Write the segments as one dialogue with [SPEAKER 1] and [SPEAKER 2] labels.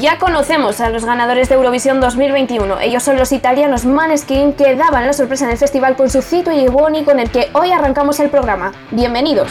[SPEAKER 1] Ya conocemos a los ganadores de Eurovisión 2021. Ellos son los italianos Maneskin que daban la sorpresa en el festival con su Cito y Boni con el que hoy arrancamos el programa. Bienvenidos.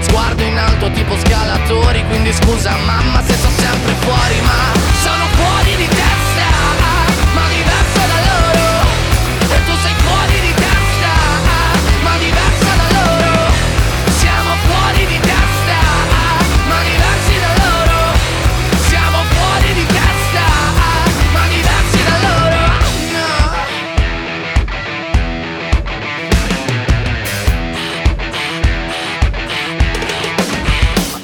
[SPEAKER 2] Sguardo in alto tipo scalatori Quindi scusa mamma se sto sempre fuori Ma sono fuori di testa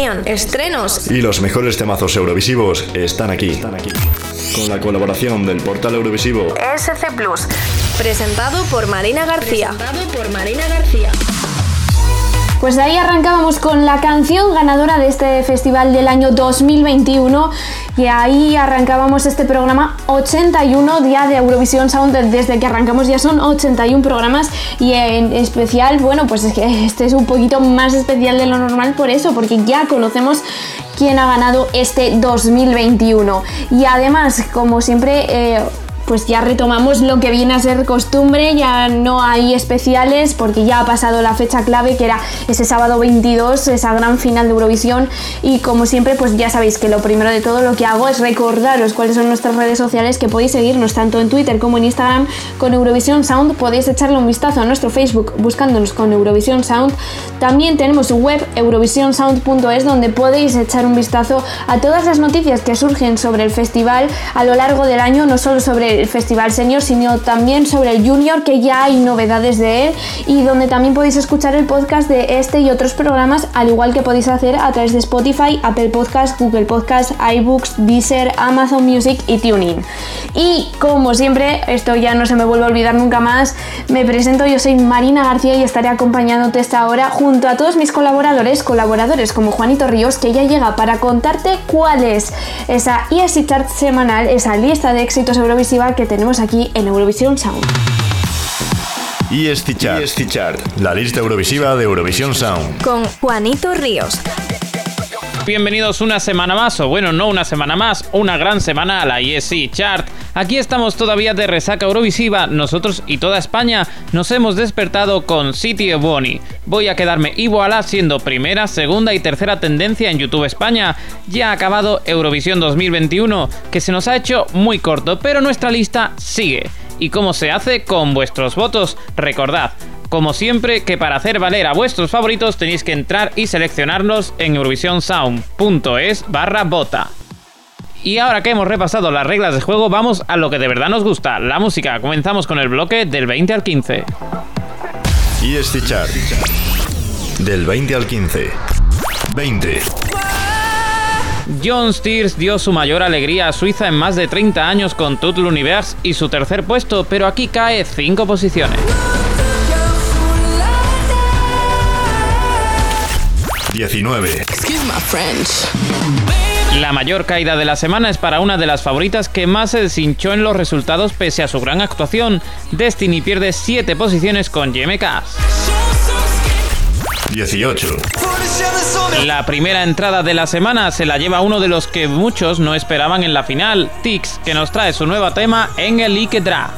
[SPEAKER 3] opinión, estrenos.
[SPEAKER 4] Y los mejores temazos eurovisivos están aquí. Con la colaboración del portal Eurovisivo
[SPEAKER 3] SC Plus. Presentado por Marina García. por Marina García.
[SPEAKER 1] Pues de ahí arrancábamos con la canción ganadora de este festival del año 2021 y ahí arrancábamos este programa 81 día de Eurovisión Sound. Desde que arrancamos ya son 81 programas. Y en especial bueno pues es que este es un poquito más especial de lo normal por eso porque ya conocemos quién ha ganado este 2021 y además como siempre eh, pues ya retomamos lo que viene a ser costumbre, ya no hay especiales porque ya ha pasado la fecha clave que era ese sábado 22, esa gran final de Eurovisión. Y como siempre pues ya sabéis que lo primero de todo lo que hago es recordaros cuáles son nuestras redes sociales que podéis seguirnos tanto en Twitter como en Instagram con Eurovisión Sound, podéis echarle un vistazo a nuestro Facebook buscándonos con Eurovisión Sound, también tenemos su web eurovisionsound.es donde podéis echar un vistazo a todas las noticias que surgen sobre el festival a lo largo del año, no solo sobre Festival Senior, sino también sobre el Junior, que ya hay novedades de él y donde también podéis escuchar el podcast de este y otros programas, al igual que podéis hacer a través de Spotify, Apple Podcast, Google Podcast, iBooks, Deezer, Amazon Music y TuneIn. Y como siempre, esto ya no se me vuelve a olvidar nunca más, me presento, yo soy Marina García y estaré acompañándote esta hora junto a todos mis colaboradores, colaboradores como Juanito Ríos, que ya llega para contarte cuál es esa ESC Chart semanal, esa lista de éxitos Que tenemos aquí en Eurovisión Sound.
[SPEAKER 4] ESC Chart, la lista eurovisiva de Eurovisión Sound.
[SPEAKER 3] Con Juanito Ríos.
[SPEAKER 5] Bienvenidos una semana más, o bueno, no una semana más, una gran semana a la ESC Chart. Aquí estamos todavía de resaca Eurovisiva, nosotros y toda España nos hemos despertado con City of Bonnie. Voy a quedarme y voilà siendo primera, segunda y tercera tendencia en YouTube España. Ya ha acabado Eurovisión 2021, que se nos ha hecho muy corto, pero nuestra lista sigue. ¿Y cómo se hace? Con vuestros votos. Recordad, como siempre, que para hacer valer a vuestros favoritos tenéis que entrar y seleccionarlos en eurovisionsound.es barra bota. Y ahora que hemos repasado las reglas de juego, vamos a lo que de verdad nos gusta, la música. Comenzamos con el bloque del 20 al 15.
[SPEAKER 4] Y este chart. Del 20 al 15. 20.
[SPEAKER 5] John Steers dio su mayor alegría a Suiza en más de 30 años con Tout l'Univers y su tercer puesto, pero aquí cae 5 posiciones.
[SPEAKER 4] 19.
[SPEAKER 5] La mayor caída de la semana es para una de las favoritas que más se deshinchó en los resultados pese a su gran actuación. Destiny pierde 7 posiciones con YMK.
[SPEAKER 4] 18.
[SPEAKER 5] La primera entrada de la semana se la lleva uno de los que muchos no esperaban en la final, Tix, que nos trae su nuevo tema en el Ikedra.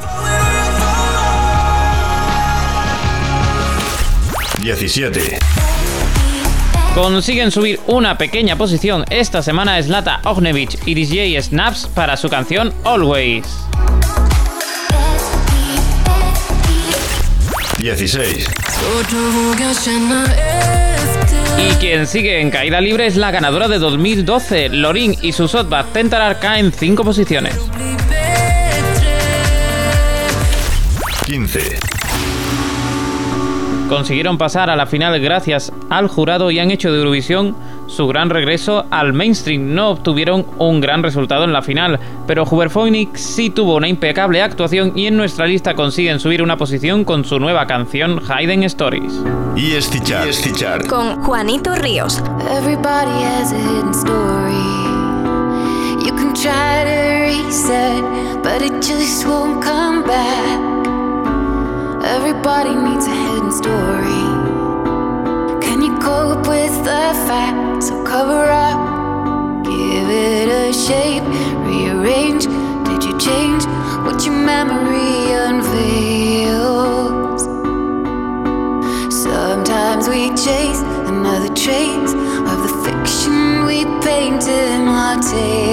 [SPEAKER 4] 17.
[SPEAKER 5] Consiguen subir una pequeña posición esta semana Slata Ognevich y DJ Snaps para su canción Always.
[SPEAKER 4] 16.
[SPEAKER 5] Y quien sigue en caída libre es la ganadora de 2012, Lorin y su Sotbat Tentarar caen 5 posiciones.
[SPEAKER 4] 15.
[SPEAKER 5] Consiguieron pasar a la final gracias al jurado y han hecho de Eurovisión su gran regreso al mainstream. No obtuvieron un gran resultado en la final, pero Huberphonic sí tuvo una impecable actuación y en nuestra lista consiguen subir una posición con su nueva canción Hidden Stories.
[SPEAKER 4] Y este chart.
[SPEAKER 3] Con Juanito Ríos.
[SPEAKER 6] Everybody has a hidden story. You can try to reset, but it just won't come back. Everybody needs a hidden story. Can you cope with the facts? So cover up, give it a shape, rearrange. Did you change what your memory unveils? Sometimes we chase another trace of the fiction we paint in our tales.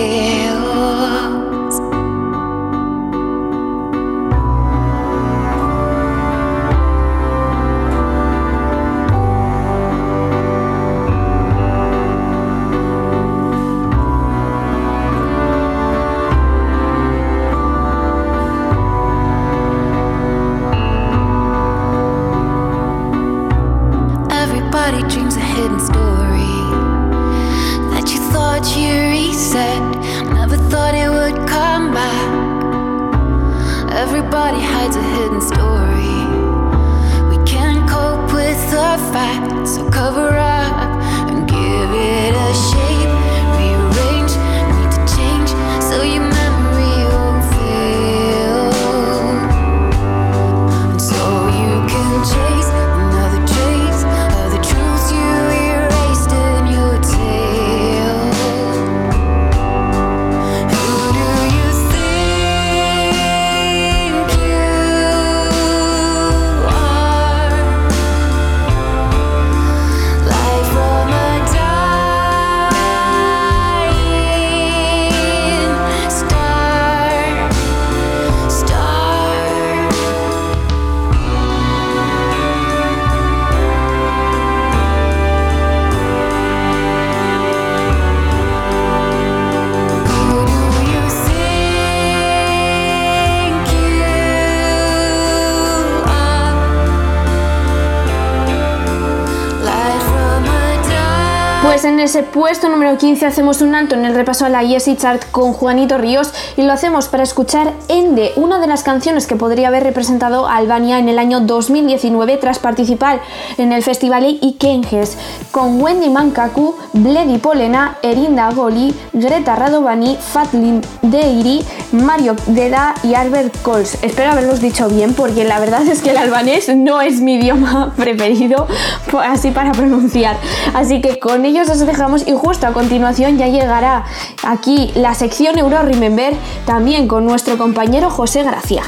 [SPEAKER 1] Pues en ese puesto número 15 hacemos un alto en el repaso a la Yesi Chart con Juanito Ríos y lo hacemos para escuchar Ende, una de las canciones que podría haber representado a Albania en el año 2019 tras participar en el festival Ikenges, con Wendy Mankaku, Bledi Polena, Erinda Goli, Greta Radovani, Fatlim Deiri, Mario Deda y Albert Kols. Espero haberlos dicho bien porque la verdad es que el albanés no es mi idioma preferido, pues así para pronunciar. Así que con ellos os dejamos y justo a continuación ya llegará aquí la sección Euro Remember también con nuestro compañero José Gracia.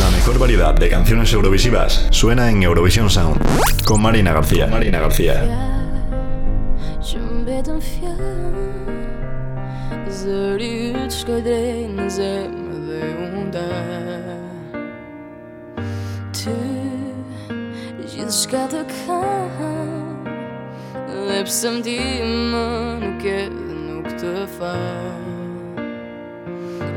[SPEAKER 4] La mejor variedad de canciones eurovisivas suena en Eurovisión Sound con Marina García. Marina García.
[SPEAKER 7] Lepsem dimën nuk e nuk të fa.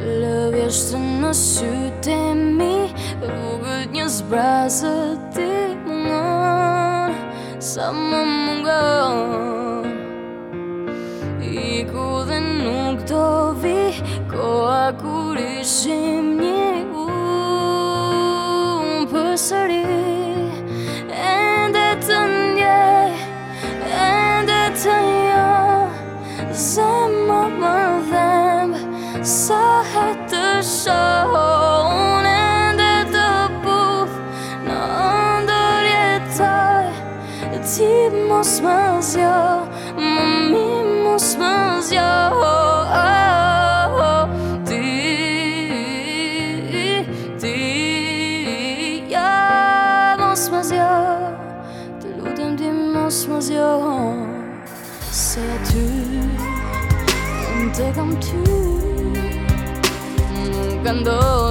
[SPEAKER 7] Lëvjeshtë në sytë e mi Rrugët një zbrazët ti mungon Sa më mungon Iku dhe nuk do vi Koa kur ishim një unë Për Zemma më dhemb Sa het të shohën Ende të puth Në ndër jetaj Ti mos më zjo Më mi second too. Nunca ando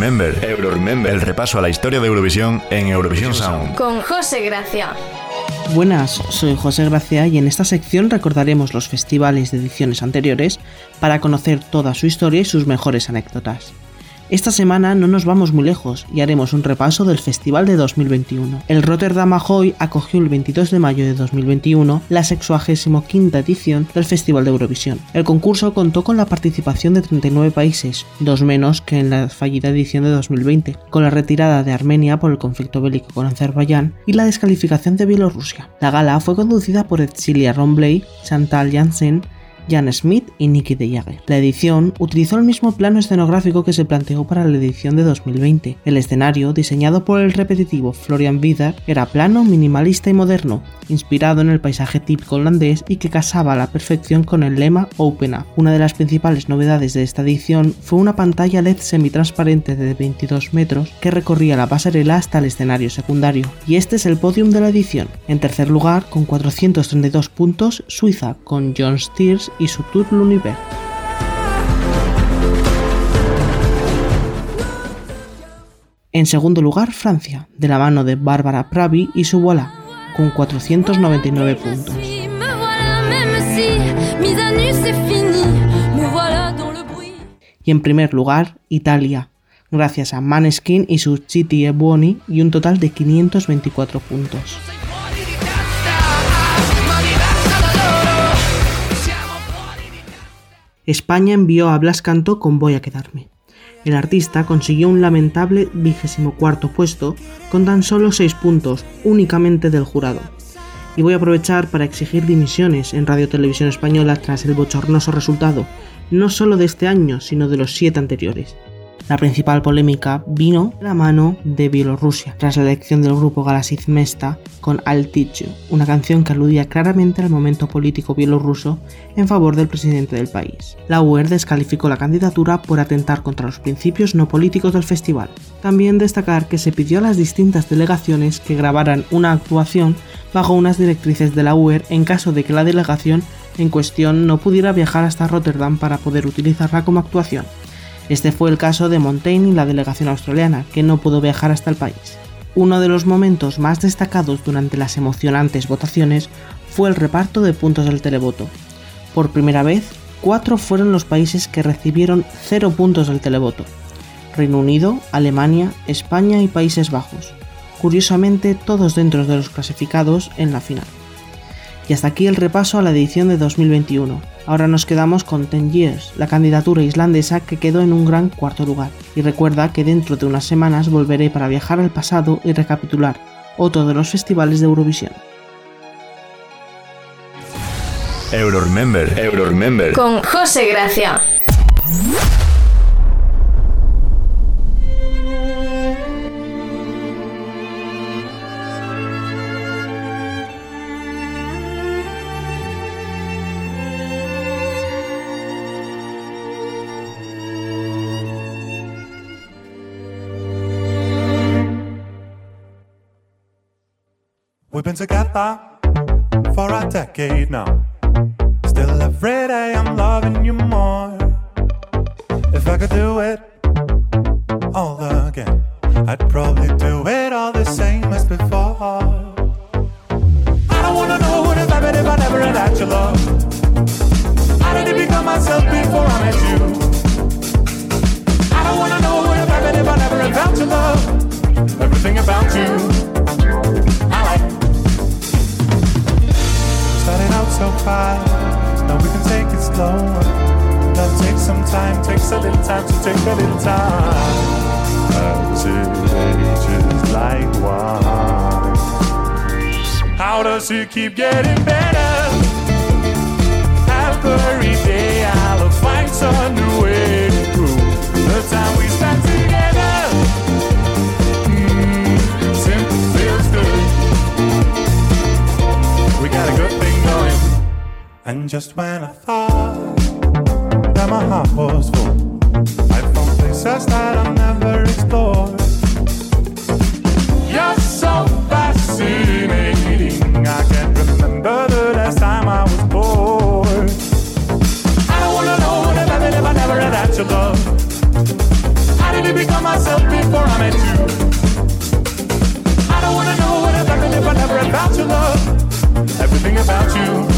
[SPEAKER 4] Euro Remember. Euro Remember. El repaso a la historia de Eurovisión en Eurovisión Sound.
[SPEAKER 8] Con José Gracia.
[SPEAKER 9] Buenas, soy José Gracia y en esta sección recordaremos los festivales de ediciones anteriores para conocer toda su historia y sus mejores anécdotas. Esta semana no nos vamos muy lejos y haremos un repaso del festival de 2021. El Rotterdam Ahoy acogió el 22 de mayo de 2021 la 65 edición del Festival de Eurovisión. El concurso contó con la participación de 39 países, dos menos que en la fallida edición de 2020, con la retirada de Armenia por el conflicto bélico con Azerbaiyán y la descalificación de Bielorrusia. La gala fue conducida por Edcilia Rombley, Chantal Janssen, Jan Smith y Nicky de Jager. La edición utilizó el mismo plano escenográfico que se planteó para la edición de 2020. El escenario, diseñado por el repetitivo Florian Vidar, era plano, minimalista y moderno, inspirado en el paisaje típico holandés y que casaba a la perfección con el lema Open Up. Una de las principales novedades de esta edición fue una pantalla LED semitransparente de 22 metros que recorría la pasarela hasta el escenario secundario. Y este es el podium de la edición. En tercer lugar, con 432 puntos, Suiza, con John Steers y su Tour L'Univers. En segundo lugar, Francia, de la mano de Barbara Pravi y su Voilà, con 499 puntos. Y en primer lugar, Italia, gracias a Maneskin y su Chiti e Buoni y un total de 524 puntos. España envió a Blas Cantó con Voy a quedarme. El artista consiguió un lamentable vigésimo cuarto puesto con tan solo 6 puntos únicamente del jurado. Y voy a aprovechar para exigir dimisiones en Radio Televisión Española tras el bochornoso resultado, no solo de este año, sino de los siete anteriores. La principal polémica vino de la mano de Bielorrusia, tras la elección del grupo Galasiz Mesta con Al Teach You, una canción que aludía claramente al momento político bielorruso en favor del presidente del país. La UER descalificó la candidatura por atentar contra los principios no políticos del festival. También destacar que se pidió a las distintas delegaciones que grabaran una actuación bajo unas directrices de la UER en caso de que la delegación en cuestión no pudiera viajar hasta Rotterdam para poder utilizarla como actuación. Este fue el caso de Montaigne y la delegación australiana, que no pudo viajar hasta el país. Uno de los momentos más destacados durante las emocionantes votaciones fue el reparto de puntos del televoto. Por primera vez, cuatro fueron los países que recibieron cero puntos del televoto. Reino Unido, Alemania, España y Países Bajos. Curiosamente, todos dentro de los clasificados en la final. Y hasta aquí el repaso a la edición de 2021. Ahora nos quedamos con Ten Years, la candidatura islandesa que quedó en un gran cuarto lugar. Y recuerda que dentro de unas semanas volveré para viajar al pasado y recapitular otro de los festivales de Eurovisión.
[SPEAKER 4] Euroremember, Euroremember.
[SPEAKER 3] Con José Gracia.
[SPEAKER 10] We've been together for a decade now. Still every day I'm loving you more. If I could do it all again, I'd probably do it all the same as before. I don't wanna know what if happened if I never had had your love. I didn't become myself before I met you. I don't wanna know what if happened if I never had felt your love. Everything about you, out now we can take it slow. Love takes some time, takes a little time to take a little time. It ages like wine. How does it keep getting better? Every day I'll find some new way to prove the time we spent And just when I thought that my heart was full, I found places that I never explored. You're so fascinating. I can't remember the last time I was bored. I don't wanna know what happened if I never had had your love. How did it become myself before I met you? I don't wanna know what happened if I never had found your love. Everything about you,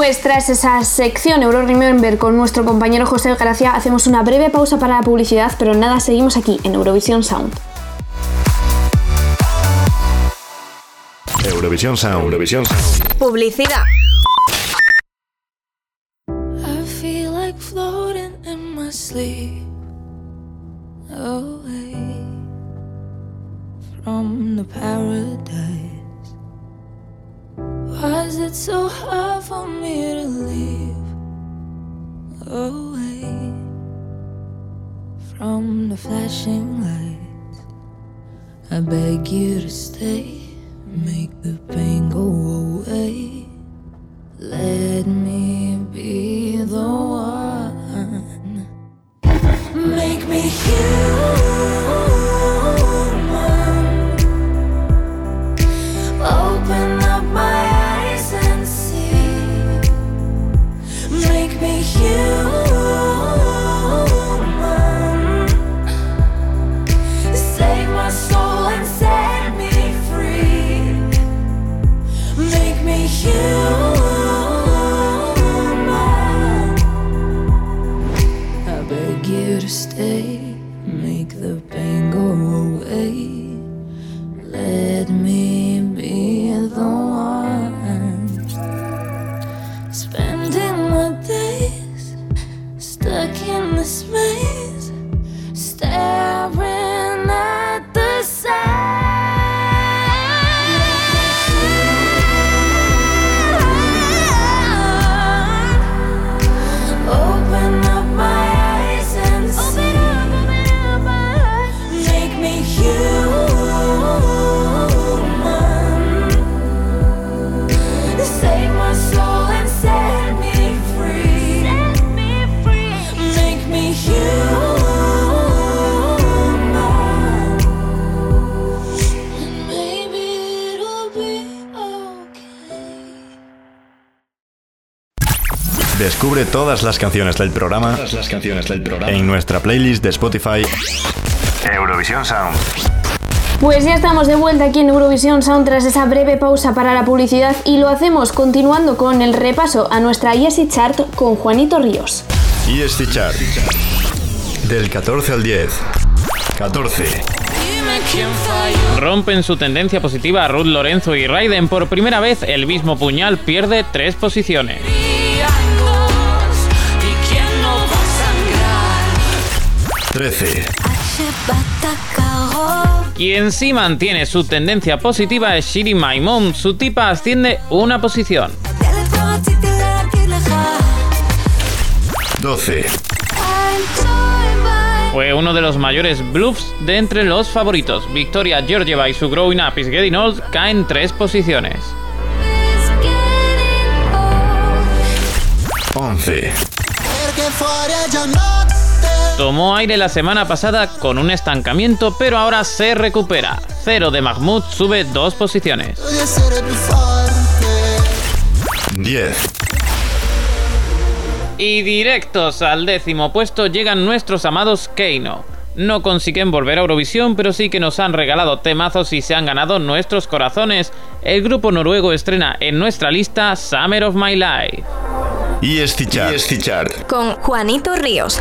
[SPEAKER 1] Pues tras esa sección Euro Remember con nuestro compañero José Gracia, hacemos una breve pausa para la publicidad, pero nada, seguimos aquí en Eurovisión Sound.
[SPEAKER 4] Eurovisión Sound, Eurovisión Sound.
[SPEAKER 3] Publicidad.
[SPEAKER 11] I feel like floating in my sleep away from the paradise. Why is it so hard for me to leave away from the flashing lights? I beg you to stay, make the pain go away. Let me be the one.
[SPEAKER 4] Descubre todas las canciones del programa,
[SPEAKER 12] Todas las canciones del programa.
[SPEAKER 4] en nuestra playlist de Spotify Eurovisión Sound.
[SPEAKER 1] Pues ya estamos de vuelta aquí en Eurovisión Sound tras esa breve pausa para la publicidad y lo hacemos continuando con el repaso a nuestra Easy Chart con Juanito Ríos.
[SPEAKER 4] Y este chart. Del 14 al 10. 14.
[SPEAKER 5] Rompen su tendencia positiva Ruth Lorenzo y Raiden. Por primera vez, el mismo puñal pierde tres posiciones.
[SPEAKER 4] 13.
[SPEAKER 5] Quien sí mantiene su tendencia positiva es Shiri My Mom. Su tipa asciende una posición.
[SPEAKER 4] 12.
[SPEAKER 5] Fue uno de los mayores bluffs de entre los favoritos. Victoria Georgieva y su Growing Up is Getting Old caen tres posiciones.
[SPEAKER 4] 11.
[SPEAKER 5] Tomó aire la semana pasada con un estancamiento, pero ahora se recupera. Cero de Mahmoud sube dos posiciones.
[SPEAKER 4] 10.
[SPEAKER 5] Y directos al décimo puesto llegan nuestros amados Keino. No consiguen volver a Eurovisión, pero sí que nos han regalado temazos y se han ganado nuestros corazones. El grupo noruego estrena en nuestra lista Summer of My Life.
[SPEAKER 4] Y chart.
[SPEAKER 12] Y chart.
[SPEAKER 3] Con Juanito Ríos.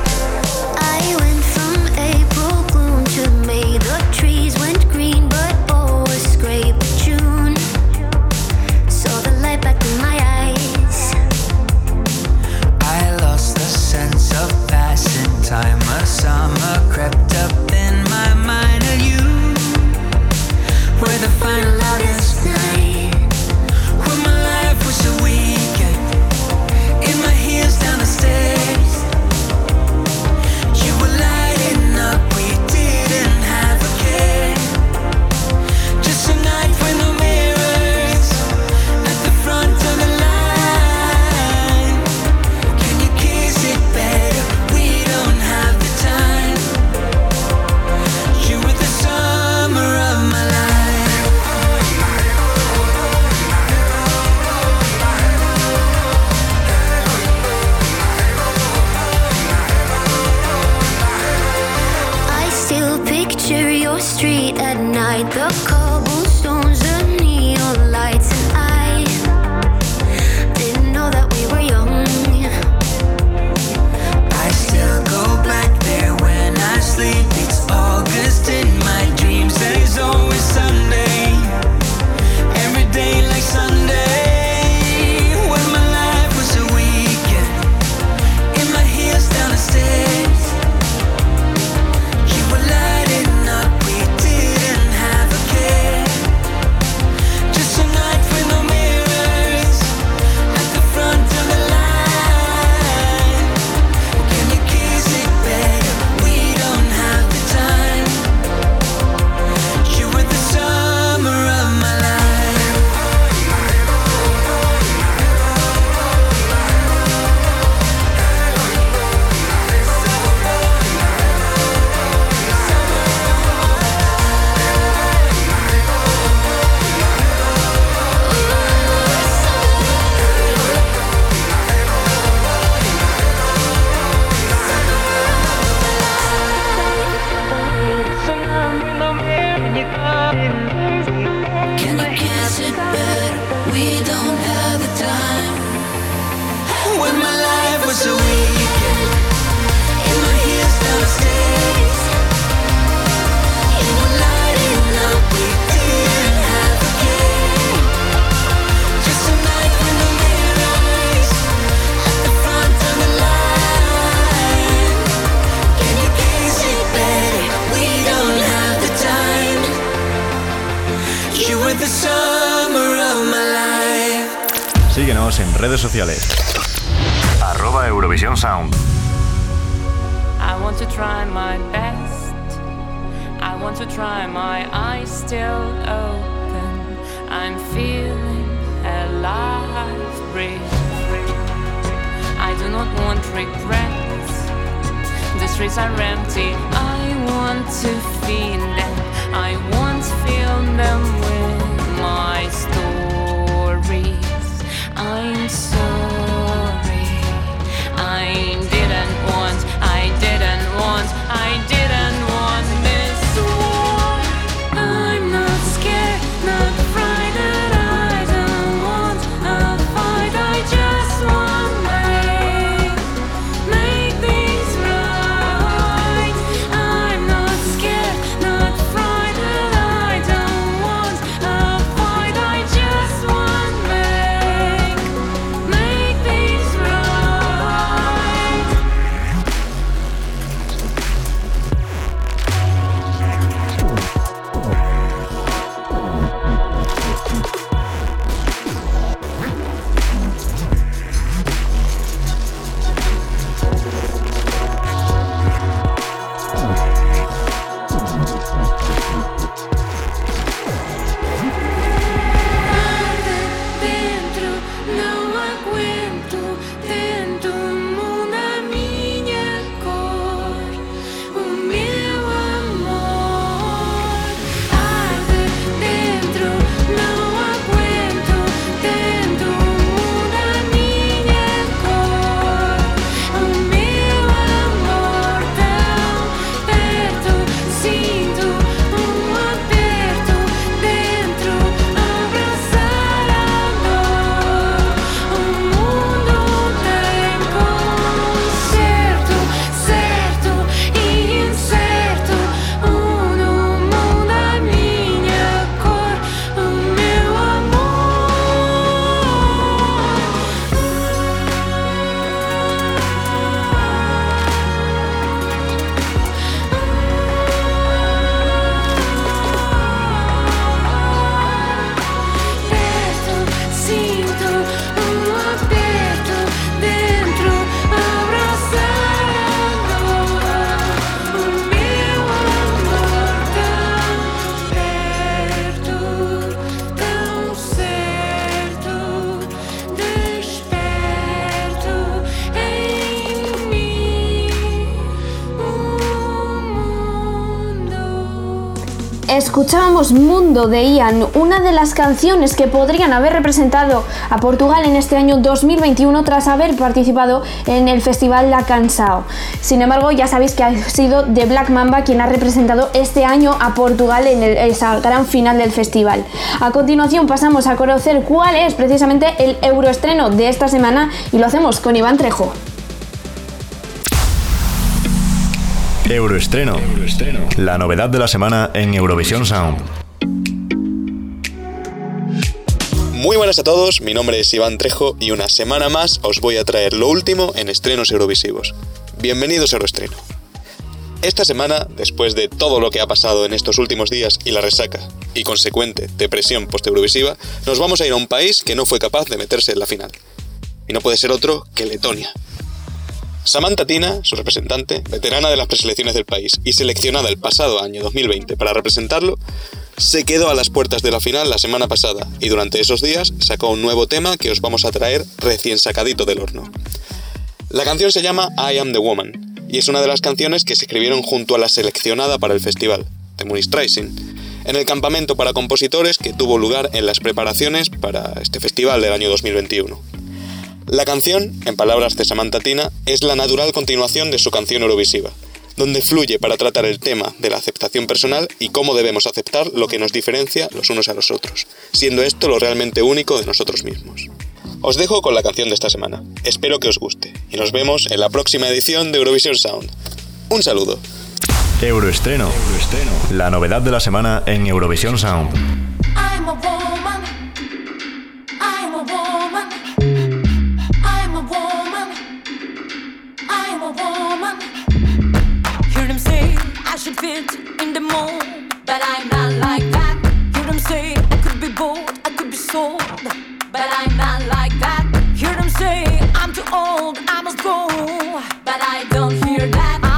[SPEAKER 11] My
[SPEAKER 1] escuchábamos Mundo de Ian, una de las canciones que podrían haber representado a Portugal en este año 2021 tras haber participado en el festival La Cansao. Sin embargo, ya sabéis que ha sido The Black Mamba quien ha representado este año a Portugal en el- esa gran final del festival. A continuación pasamos a conocer cuál es precisamente el euroestreno de esta semana y lo hacemos con Iván Trejo.
[SPEAKER 4] Euroestreno. La novedad de la semana en Eurovisión Sound.
[SPEAKER 12] Muy buenas a todos, mi nombre es Iván Trejo y una semana más os voy a traer lo último en estrenos eurovisivos. Bienvenidos a Euroestreno. Esta semana, después de todo lo que ha pasado en estos últimos días y la resaca y consecuente depresión post-eurovisiva, nos vamos a ir a un país que no fue capaz de meterse en la final. Y no puede ser otro que Letonia. Samantha Tina, su representante, veterana de las preselecciones del país y seleccionada el pasado año 2020 para representarlo, se quedó a las puertas de la final la semana pasada y durante esos días sacó un nuevo tema que os vamos a traer recién sacadito del horno. La canción se llama I Am the Woman y es una de las canciones que se escribieron junto a la seleccionada para el festival, Temuri Streisand, en el campamento para compositores que tuvo lugar en las preparaciones para este festival del año 2021. La canción, en palabras de Samantha Tina, es la natural continuación de su canción Eurovisiva, donde fluye para tratar el tema de la aceptación personal y cómo debemos aceptar lo que nos diferencia los unos a los otros, siendo esto lo realmente único de nosotros mismos. Os dejo con la canción de esta semana. Espero que os guste y nos vemos en la próxima edición de Eurovisión Sound. Un saludo.
[SPEAKER 4] Euroestreno. La novedad de la semana en Eurovisión Sound.
[SPEAKER 6] I'm a woman. I'm a woman. Woman.
[SPEAKER 7] Hear them say I should fit in the mold, but I'm not like that. Hear them say I could be bold, I could be sold, but I'm not like that. Hear them say I'm too old, I must go, but I don't hear that.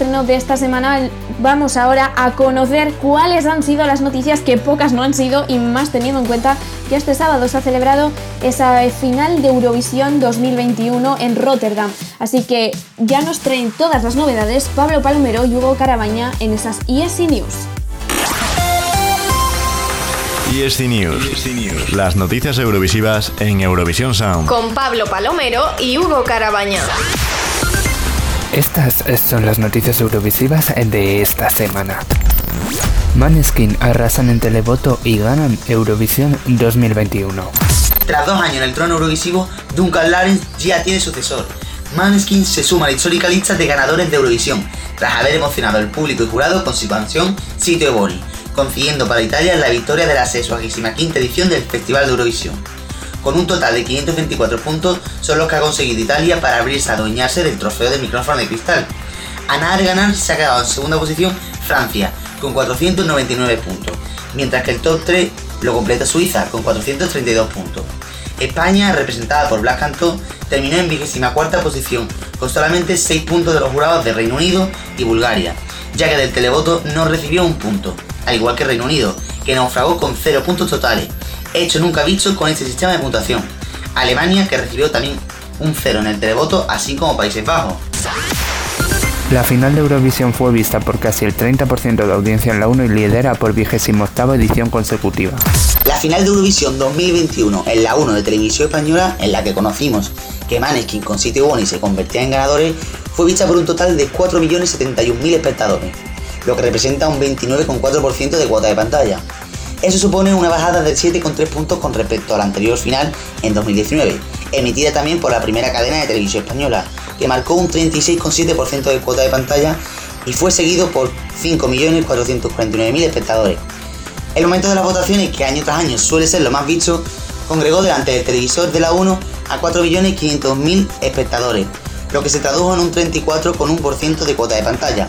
[SPEAKER 1] De esta semana, vamos ahora a conocer cuáles han sido las noticias que pocas no han sido y más teniendo en cuenta que este sábado se ha celebrado esa final de Eurovisión 2021 en Rotterdam. Así que ya nos traen todas las novedades Pablo Palomero y Hugo Carabaña en esas ESC News.
[SPEAKER 4] ESC News. Las noticias eurovisivas en Eurovisión Sound.
[SPEAKER 3] Con Pablo Palomero y Hugo Carabaña.
[SPEAKER 13] Estas son las noticias eurovisivas de esta semana. Maneskin arrasan en televoto y ganan Eurovisión 2021.
[SPEAKER 14] Tras dos años en el trono eurovisivo, Duncan Lawrence ya tiene sucesor. Maneskin se suma a la histórica lista de ganadores de Eurovisión, tras haber emocionado al público y jurado con su canción Sitio Boni, consiguiendo para Italia la victoria de la 65 edición del Festival de Eurovisión. Con un total de 524 puntos son los que ha conseguido Italia para abrirse a adueñarse del trofeo de micrófono de cristal. A nada de ganar se ha quedado en segunda posición Francia, con 499 puntos, mientras que el top 3 lo completa Suiza, con 432 puntos. España, representada por Blas Cantó, terminó en 24 posición, con solamente 6 puntos de los jurados de Reino Unido y Bulgaria, ya que del televoto no recibió un punto, al igual que Reino Unido, que naufragó con 0 puntos totales, hecho nunca visto con este sistema de puntuación. Alemania, que recibió también un 0 en el televoto, así como Países Bajos.
[SPEAKER 13] La final de Eurovisión fue vista por casi el 30% de audiencia en la 1 y lidera por 28 edición consecutiva.
[SPEAKER 14] La final de Eurovisión 2021 en la 1 de Televisión Española, en la que conocimos que Maneskin con Sitio Boni se convertía en ganadores, fue vista por un total de 4.071.000 espectadores, lo que representa un 29,4% de cuota de pantalla. Eso supone una bajada de 7,3 puntos con respecto a la anterior final en 2019, emitida también por la primera cadena de televisión española, que marcó un 36,7% de cuota de pantalla y fue seguido por 5.449.000 espectadores. El momento de las votaciones, que año tras año suele ser lo más visto, congregó delante del televisor de la 1 a 4.500.000 espectadores, lo que se tradujo en un 34,1% de cuota de pantalla.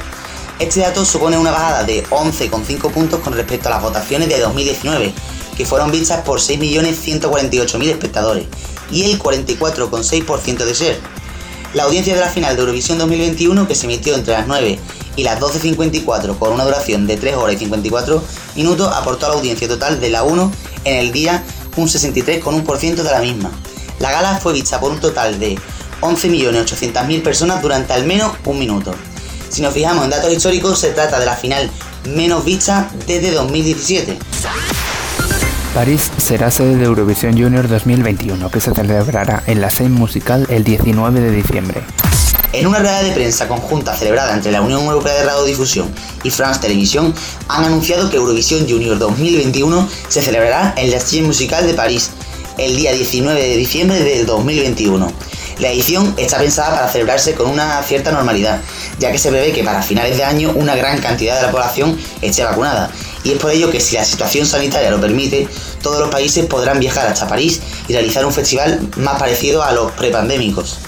[SPEAKER 14] Este dato supone una bajada de 11,5 puntos con respecto a las votaciones de 2019, que fueron vistas por 6.148.000 espectadores, y el 44,6% de ser. La audiencia de la final de Eurovisión 2021, que se emitió entre las 9 y las 12.54 con una duración de 3 horas y 54 minutos, aportó a la audiencia total de la 1 en el día un 63,1% de la misma. La gala fue vista por un total de 11.800.000 personas durante al menos un minuto. Si nos fijamos en datos históricos, se trata de la final menos vista desde 2017.
[SPEAKER 13] París será sede de Eurovisión Junior 2021, que se celebrará en la Seine Musical el 19 de diciembre.
[SPEAKER 14] En una rueda de prensa conjunta celebrada entre la Unión Europea de Radiodifusión y France Televisión, han anunciado que Eurovisión Junior 2021 se celebrará en la Seine Musical de París el día 19 de diciembre del 2021. La edición está pensada para celebrarse con una cierta normalidad, ya que se prevé que para finales de año una gran cantidad de la población esté vacunada, y es por ello que si la situación sanitaria lo permite, todos los países podrán viajar hasta París y realizar un festival más parecido a los prepandémicos.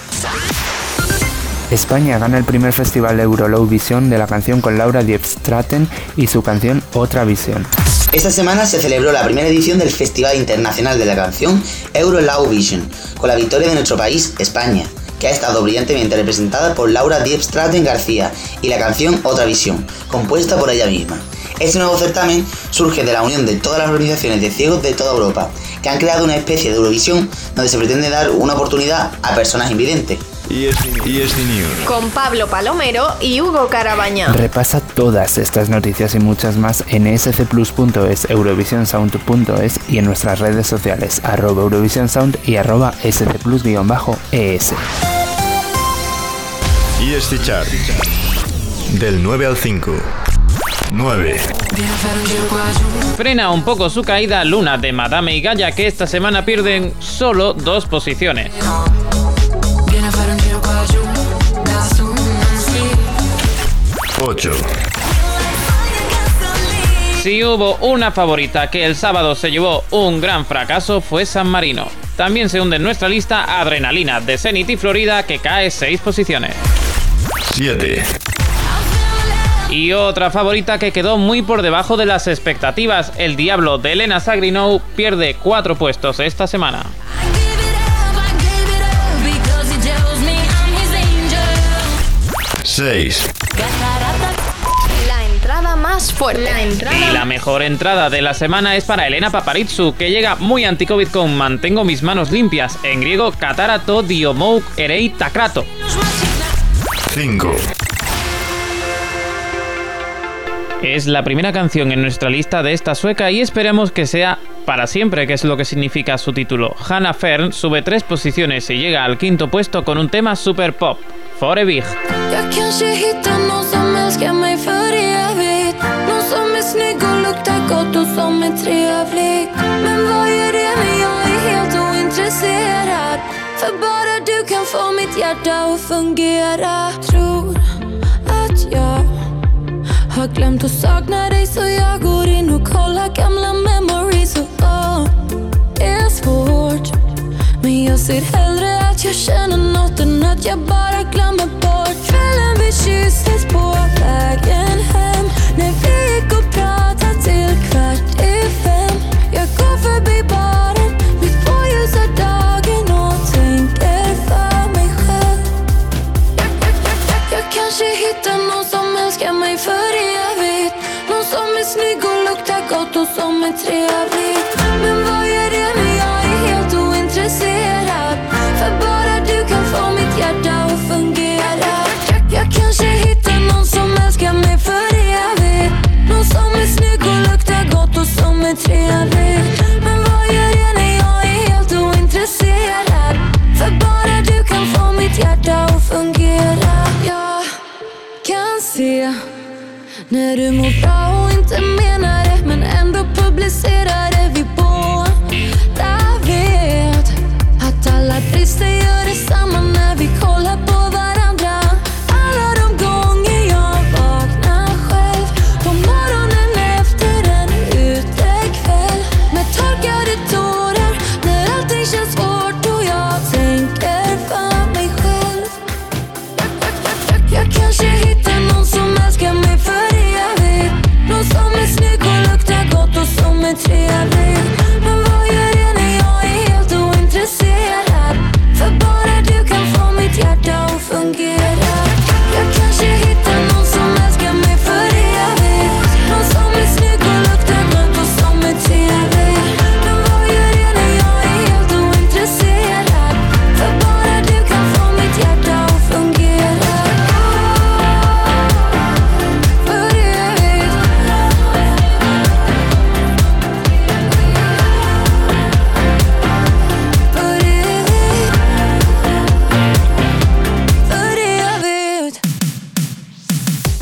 [SPEAKER 13] España gana el primer festival Eurolow Vision de la canción con Laura Diepstraten y su canción Otra Visión.
[SPEAKER 14] Esta semana se celebró la primera edición del Festival Internacional de la Canción Eurolow Vision, con la victoria de nuestro país, España, que ha estado brillantemente representada por Laura Diepstraten García y la canción Otra Visión, compuesta por ella misma. Este nuevo certamen surge de la unión de todas las organizaciones de ciegos de toda Europa, que han creado una especie de Eurovisión donde se pretende dar una oportunidad a personas invidentes.
[SPEAKER 3] Con Pablo Palomero y Hugo Carabaña.
[SPEAKER 13] Repasa todas estas noticias y muchas más en scplus.es, eurovisionsound.es y en nuestras redes sociales, arroba eurovisionsound y arroba scplus-es.
[SPEAKER 4] ESC Chart. Del 9 al 5. 9.
[SPEAKER 5] Frena un poco su caída Luna de Madame y Gaia que esta semana pierden solo dos posiciones.
[SPEAKER 4] 8.
[SPEAKER 5] Si hubo una favorita que el sábado se llevó un gran fracaso fue San Marino. También se hunde en nuestra lista Adrenalina de Zenith y Florida que cae 6 posiciones.
[SPEAKER 4] 7.
[SPEAKER 5] Y otra favorita que quedó muy por debajo de las expectativas, El Diablo de Elena Sagrinou pierde 4 puestos esta semana.
[SPEAKER 4] 6.
[SPEAKER 3] Más fuerte. La entrada
[SPEAKER 5] Y la mejor entrada de la semana es para Elena Paparizou, que llega muy anti-COVID con Mantengo mis manos limpias, en griego Katarato Diomouk Erei Takrato.
[SPEAKER 4] 5.
[SPEAKER 5] Es la primera canción en nuestra lista de esta sueca y esperemos que sea para siempre, que es lo que significa su título. Hannah Fern sube tres posiciones y llega al quinto puesto con un tema super pop, For
[SPEAKER 7] För bara du kan få mitt hjärta att fungera. Tror att jag har glömt att sakna dig så jag går in och kollar gamla memories. Och åh, det är svårt Men jag ser hellre att jag känner något än att jag bara glömmer bort. Kvällen vi kysstes på vägen hem. När vi gick och pratade till kvart i fem. Jag går förbi baren geometría aplicada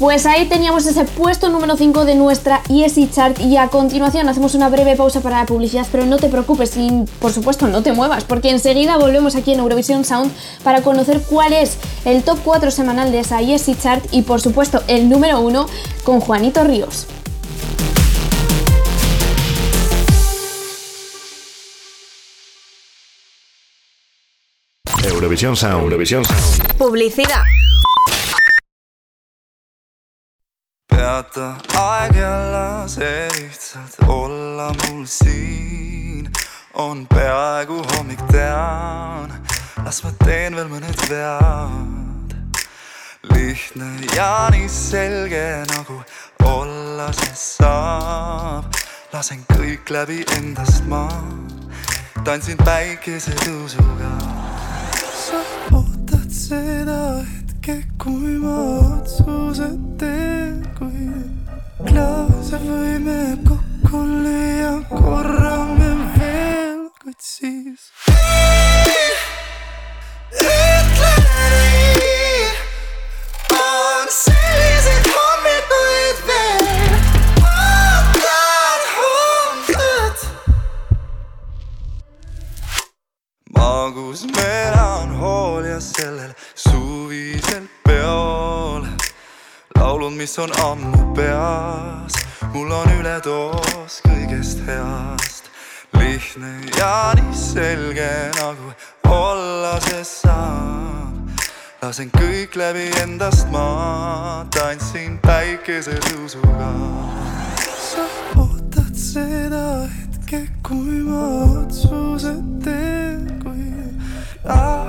[SPEAKER 1] Pues ahí teníamos ese puesto número 5 de nuestra ESI Chart y a continuación hacemos una breve pausa para la publicidad, pero no te preocupes y por supuesto no te muevas porque enseguida volvemos aquí en Eurovisión Sound para conocer cuál es el top 4 semanal de esa ESI Chart y por supuesto el número 1 con Juanito Ríos.
[SPEAKER 4] Eurovisión Sound. Eurovisión Sound.
[SPEAKER 15] Publicidad.
[SPEAKER 16] Peata aeg jälle see lihtsalt olla mul siin on peaaegu hommik tean, las ma teen veel mõned vead. lihtne ja nii selge nagu olla see saab, lasen kõik läbi endast ma tantsin päikesetõusuga. sa ootad seda hetke, kui ma otsuse teen, kui klaase võime kokku lüüa korra me veel, kuid siis. ütle nii, on selliseid hommikuid veel, vaatan homset. magus melanhool ja sellel laulud, mis on ammu peas, mul on üledoos kõigest heast. lihtne ja nii selge nagu olla see saab. lasen kõik läbi endast ma tantsin päikesetõusuga. sa ootad seda hetke, kui ma otsuse teen, kui lahti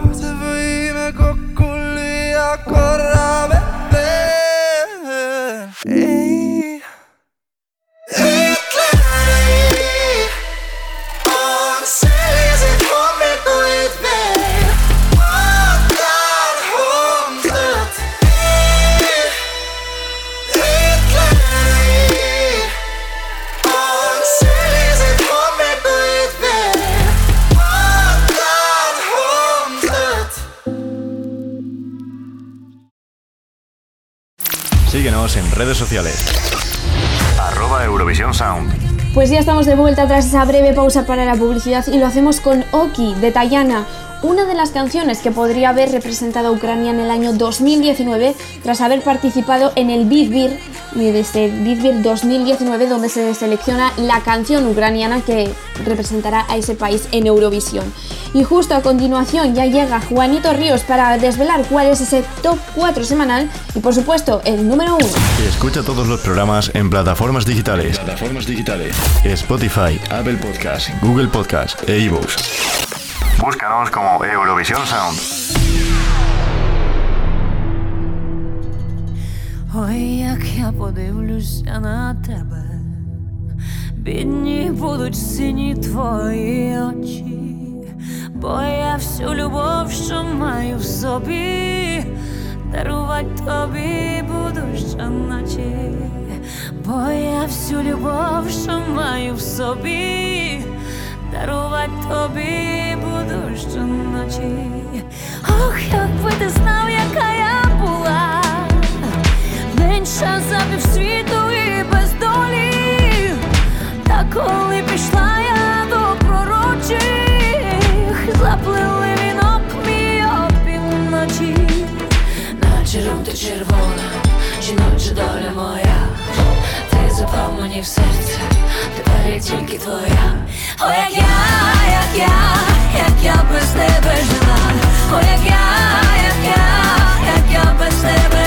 [SPEAKER 4] redes sociales. Arroba Eurovisión Sound.
[SPEAKER 1] Pues ya estamos de vuelta tras esa breve pausa para la publicidad y lo hacemos con Oki de Tayana, una de las canciones que podría haber representado a Ucrania en el año 2019 tras haber participado en el Big Beer desde Big Beer 2019 donde se selecciona la canción ucraniana que representará a ese país en Eurovisión. Y justo a continuación ya llega Juanito Ríos para desvelar cuál es ese top 4 semanal y por supuesto el número 1.
[SPEAKER 4] Escucha todos los programas en plataformas digitales. Plataformas digitales. Spotify, Apple Podcast, Google Podcast e iVoox. Búscanos como Eurovisión Sound.
[SPEAKER 7] Ой, як я подивлюся на тебе, бідні будуть сині твої очі, бо я всю любов, що маю в собі, дарувати тобі буду щоночі, бо я всю любов, що маю в собі, дарувати тобі буду щоночі. Ох, якби ти знав, яка я була менша за півсвіту і без долі. Та коли пішла я до пророчих, заплили вінок мій опівночі, наче рута червона, жіноча доля моя, ти запав мені в серце, тепер я тільки твоя. О, як я, як я, як я без тебе жила, о, як я, як я, як я без тебе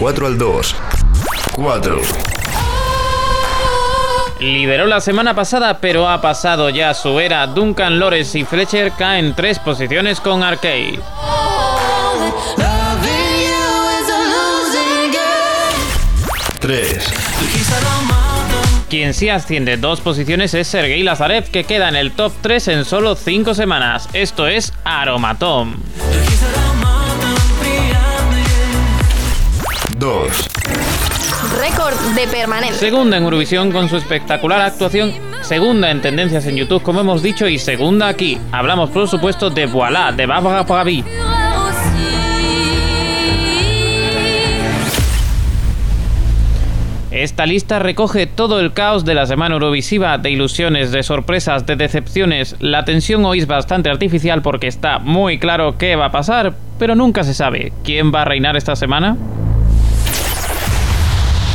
[SPEAKER 4] 4 al 2. 4.
[SPEAKER 5] Liberó la semana pasada, pero ha pasado ya su era. Duncan Lores y Fletcher caen tres posiciones con Arcade.
[SPEAKER 16] Loving you is a losing game.
[SPEAKER 4] 3.
[SPEAKER 5] Quien sí asciende dos posiciones es Sergei Lazarev, que queda en el top 3 en solo 5 semanas. Esto es Aromatom.
[SPEAKER 4] 2.
[SPEAKER 3] Récord de permanencia.
[SPEAKER 5] Segunda en Eurovisión con su espectacular actuación. Segunda en tendencias en YouTube, como hemos dicho, y segunda aquí. Hablamos, por supuesto, de Voilà, de Barbara Pravi. Esta lista recoge todo el caos de la semana Eurovisiva, de ilusiones, de sorpresas, de decepciones. La tensión hoy es bastante artificial porque está muy claro qué va a pasar, pero nunca se sabe quién va a reinar esta semana.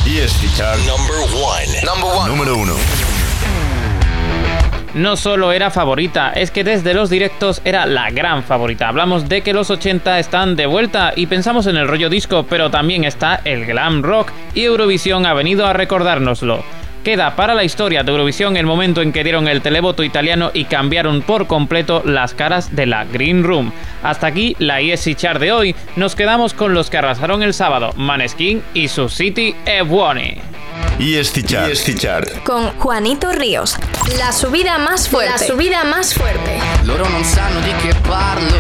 [SPEAKER 4] Y chart.
[SPEAKER 2] Number one. Number one.
[SPEAKER 4] Número 1.
[SPEAKER 5] no solo era favorita, es que desde los directos era la gran favorita. Hablamos de que los 80 están de vuelta y pensamos en el rollo disco, pero también está el glam rock y Eurovisión ha venido a recordárnoslo. Queda para la historia de Eurovisión el momento en que dieron el televoto italiano y cambiaron por completo las caras de la Green Room. Hasta aquí la ESI Chart de hoy. Nos quedamos con los que arrasaron el sábado, Maneskin y su City e.
[SPEAKER 4] EST Chart.
[SPEAKER 3] Con Juanito Ríos. La subida más fuerte. La subida más fuerte.
[SPEAKER 2] Loro non sanno di che parlo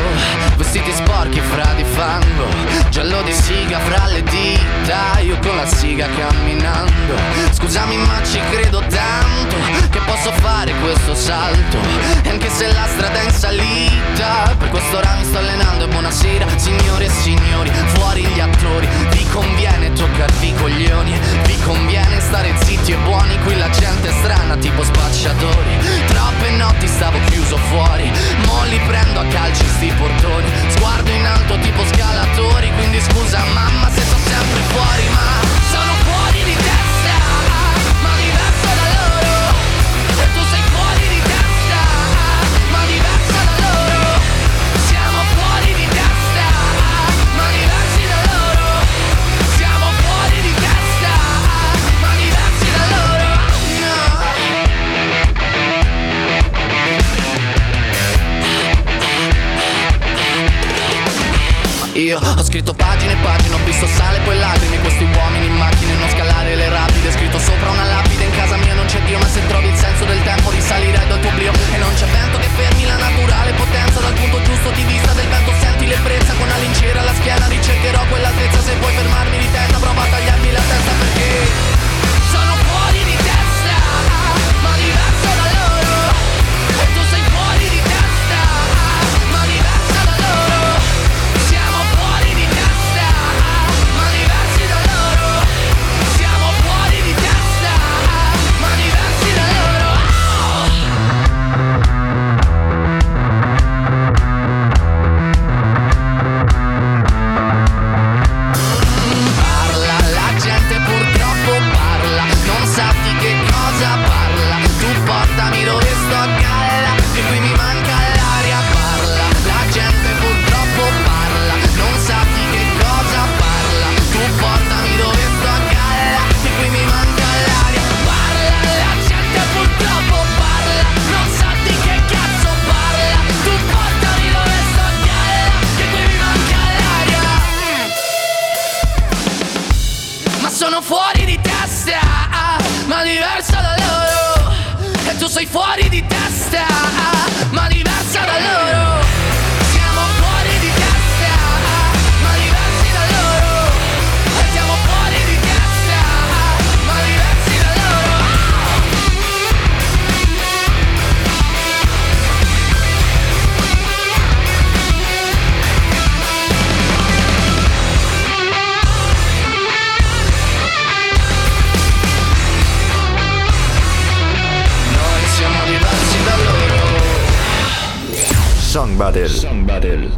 [SPEAKER 2] Vestiti sporchi fra di fango Giallo di siga fra le dita Io con la siga camminando Scusami ma ci credo tanto Che posso fare questo salto E anche se la strada è in salita Per questo ora mi sto allenando e buonasera Signore e signori, fuori gli attori Vi conviene toccarvi i coglioni Vi conviene stare zitti e buoni Qui la gente è strana tipo spacciatori. Troppe notti stavo chiuso fuori Mo li prendo a calci sti portoni. Sguardo in alto tipo scalatori Quindi scusa mamma se sto sempre fuori Ma Io ho scritto pagine e pagine, ho visto sale poi lacrime. Questi uomini in macchine, non scalare le rapide. Scritto sopra una lapide, in casa mia non c'è Dio Ma se trovi il senso del tempo risalirai dal tuo oblio. E non c'è vento che fermi la naturale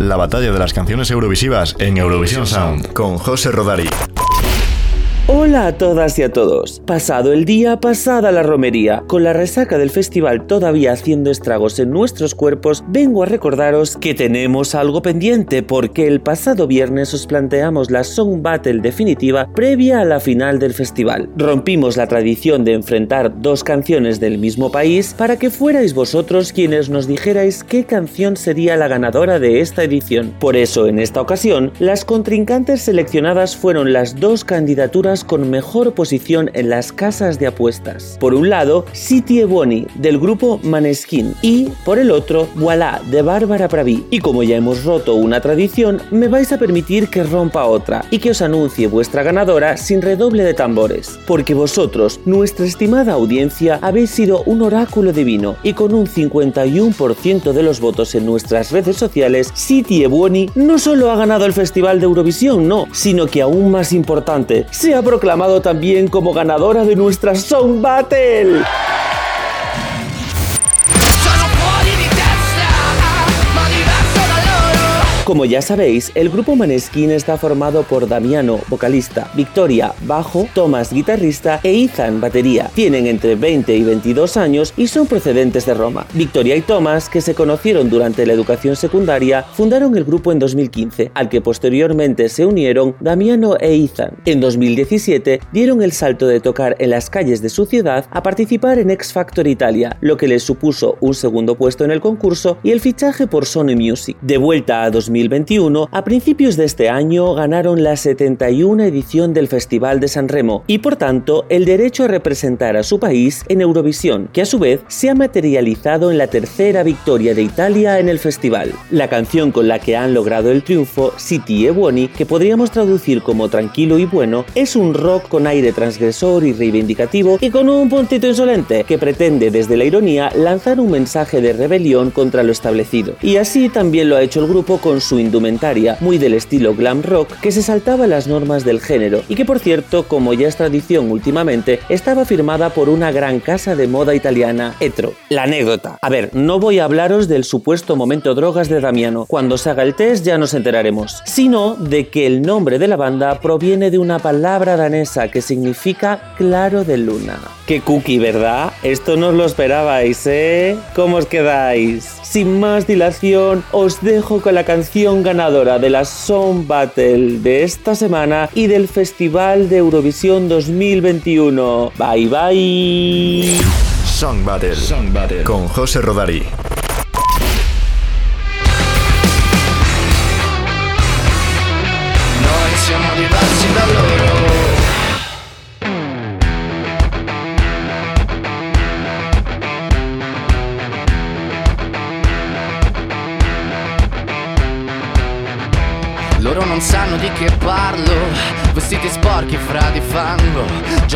[SPEAKER 2] La
[SPEAKER 4] batalla de las canciones eurovisivas en Eurovisión Sound con José Rodari.
[SPEAKER 17] Hola a todas y a todos. Pasado el día, pasada la romería, con la resaca del festival todavía haciendo estragos en nuestros cuerpos, vengo a recordaros que tenemos algo pendiente porque el pasado viernes os planteamos la Song Battle definitiva previa a la final del festival. Rompimos la tradición de enfrentar dos canciones del mismo país para que fuerais vosotros quienes nos dijerais qué canción sería la ganadora de esta edición. Por eso, en esta ocasión, las contrincantes seleccionadas fueron las dos candidaturas con mejor posición en las casas de apuestas. Por un lado, City Ebony del grupo Maneskin y, por el otro, Voilà de Bárbara Praví. Y como ya hemos roto una tradición, me vais a permitir que rompa otra y que os anuncie vuestra ganadora sin redoble de tambores. Porque vosotros, nuestra estimada audiencia, habéis sido un oráculo divino y con un 51% de los votos en nuestras redes sociales, City Ebony no solo ha ganado el Festival de Eurovisión, no, sino que aún más importante, se ha proclamado también como ganadora de nuestra Song Battle. Como ya sabéis, el grupo Maneskin está formado por Damiano, vocalista, Victoria, bajo, Thomas, guitarrista e Ethan, batería. Tienen entre 20 y 22 años y son procedentes de Roma. Victoria y Thomas, que se conocieron durante la educación secundaria, fundaron el grupo en 2015, al que posteriormente se unieron Damiano e Ethan. En 2017 dieron el salto de tocar en las calles de su ciudad a participar en X Factor Italia, lo que les supuso un segundo puesto en el concurso y el fichaje por Sony Music. De vuelta a 2021, a principios de este año ganaron la 71 edición del Festival de San Remo y por tanto el derecho a representar a su país en Eurovisión, que a su vez se ha materializado en la tercera victoria de Italia en el festival. La canción con la que han logrado el triunfo, City e Buoni, que podríamos traducir como tranquilo y bueno, es un rock con aire transgresor y reivindicativo y con un puntito insolente que pretende desde la ironía lanzar un mensaje de rebelión contra lo establecido. Y así también lo ha hecho el grupo con su indumentaria, muy del estilo glam rock, que se saltaba las normas del género y que por cierto, como ya es tradición últimamente, estaba firmada por una gran casa de moda italiana, Etro. La anécdota. A ver, no voy a hablaros del supuesto momento drogas de Damiano. Cuando se haga el test ya nos enteraremos. Sino de que el nombre de la banda proviene de una palabra danesa que significa claro de luna. Qué cookie, ¿verdad? Esto no os lo esperabais, ¿eh? ¿Cómo os quedáis? Sin más dilación, os dejo con la canción ganadora de la Song Battle de esta semana y del Festival de Eurovisión 2021. Bye bye.
[SPEAKER 4] Song Battle, Song Battle con José Rodari.
[SPEAKER 2] van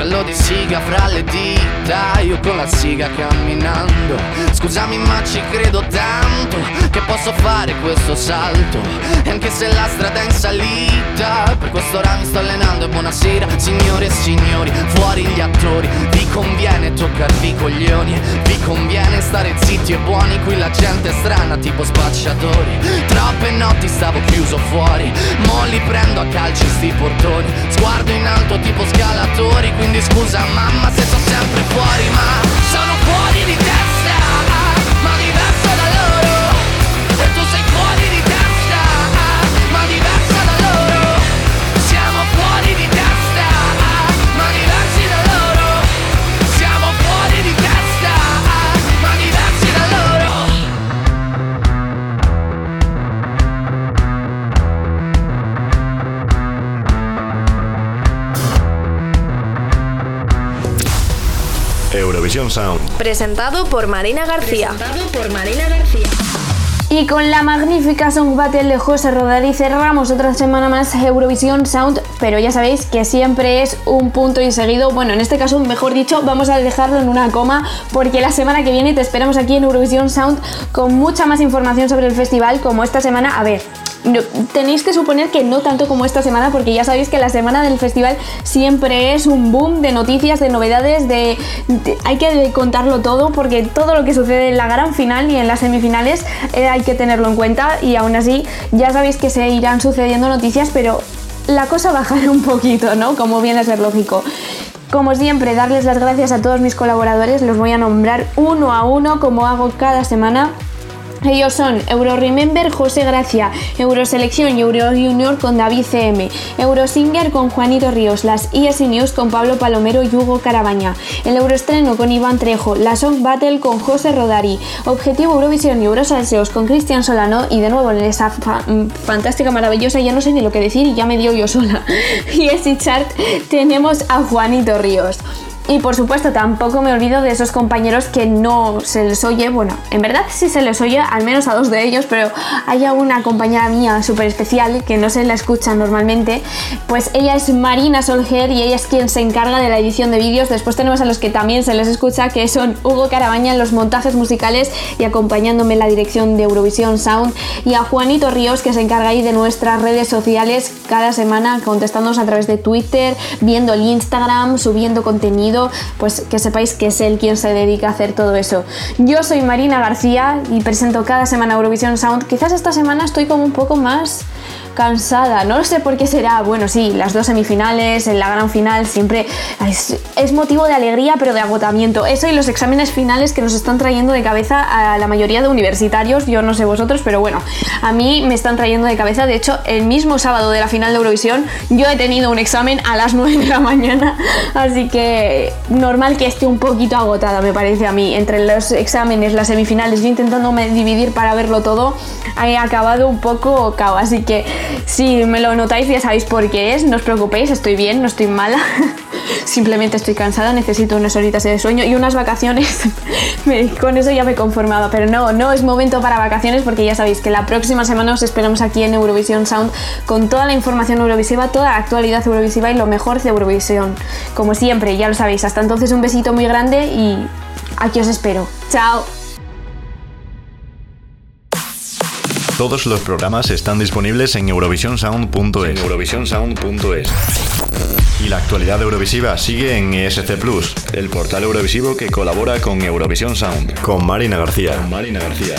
[SPEAKER 2] Giallo di siga fra le dita Io con la siga camminando. Scusami ma ci credo tanto Che posso fare questo salto. E anche se la strada è in salita Per questo ora mi sto allenando. E buonasera signore e signori Fuori gli attori. Vi conviene toccarvi i coglioni Vi conviene stare zitti e buoni. Qui la gente è strana tipo spacciatori. Troppe notti stavo chiuso fuori Mo prendo a calci sti portoni. Sguardo in alto tipo scalatori Quindi scusa mamma se sto sempre fuori Ma sono
[SPEAKER 4] Eurovisión Sound.
[SPEAKER 3] Presentado por Marina García.
[SPEAKER 8] Presentado por Marina García.
[SPEAKER 1] Y con la magnífica Song Battle de José Rodari cerramos otra semana más Eurovisión Sound, pero ya sabéis que siempre es un punto y seguido. Bueno, en este caso, mejor dicho, vamos a dejarlo en una coma porque la semana que viene te esperamos aquí en Eurovisión Sound con mucha más información sobre el festival como esta semana. A ver, no- tenéis que suponer que no tanto como esta semana, porque ya sabéis que la semana del festival siempre es un boom de noticias, de novedades, de, hay que contarlo todo, porque todo lo que sucede en la gran final y en las semifinales eh, hay que tenerlo en cuenta y aún así ya sabéis que se irán sucediendo noticias, pero la cosa bajará un poquito, ¿no? Como viene a ser lógico. Como siempre, darles las gracias a todos mis colaboradores, los voy a nombrar uno a uno como hago cada semana. Ellos son Euro Remember José Gracia, Euroselección y Euro Junior con David CM, Eurosinger con Juanito Ríos, las ESI News con Pablo Palomero y Hugo Carabaña, el Euroestreno con Iván Trejo, la Song Battle con José Rodari, Objetivo Eurovisión y Eurosalseos con Cristian Solano y de nuevo en esa mm, fantástica, maravillosa, ya no sé ni lo que decir y ya me dio yo sola. Y ese chart tenemos a Juanito Ríos. Y por supuesto tampoco me olvido de esos compañeros que no se les oye, bueno, en verdad sí se les oye, al menos a dos de ellos, pero hay una compañera mía súper especial que no se la escucha normalmente, pues ella es Marina Solger y ella es quien se encarga de la edición de vídeos. Después tenemos a los que también se les escucha, que son Hugo Carabaña en los montajes musicales y acompañándome en la dirección de Eurovisión Sound, y a Juanito Ríos que se encarga ahí de nuestras redes sociales cada semana, contestándonos a través de Twitter, viendo el Instagram, subiendo contenido pues que sepáis que es él quien se dedica a hacer todo eso. Yo soy Marina García y presento cada semana Eurovisión Sound. Quizás esta semana estoy como un poco más cansada, no sé por qué será. Bueno, sí, las dos semifinales, en la gran final, siempre es, motivo de alegría, pero de agotamiento. Eso y los exámenes finales que nos están trayendo de cabeza a la mayoría de universitarios, yo no sé vosotros, pero bueno, a mí me están trayendo de cabeza. De hecho, el mismo sábado de la final de Eurovisión, yo he tenido un examen a las 9 de la mañana, así que normal que esté un poquito agotada, me parece a mí. Entre los exámenes, las semifinales, yo intentándome dividir para verlo todo, he acabado un poco cao, así que si me lo notáis ya sabéis por qué es, no os preocupéis, estoy bien, no estoy mala, simplemente estoy cansada, necesito unas horitas de sueño y unas vacaciones, con eso ya me he conformado, pero no, no es momento para vacaciones porque ya sabéis que la próxima semana os esperamos aquí en Eurovisión Sound con toda la información eurovisiva, toda la actualidad eurovisiva y lo mejor de Eurovisión, como siempre, ya lo sabéis, hasta entonces un besito muy grande y aquí os espero, chao.
[SPEAKER 4] Todos los programas están disponibles en eurovisionsound.es. eurovisionsound.es. Y la actualidad eurovisiva sigue en ESC Plus, el portal eurovisivo que colabora con Eurovisión Sound. Con Marina García.
[SPEAKER 12] Con Marina García.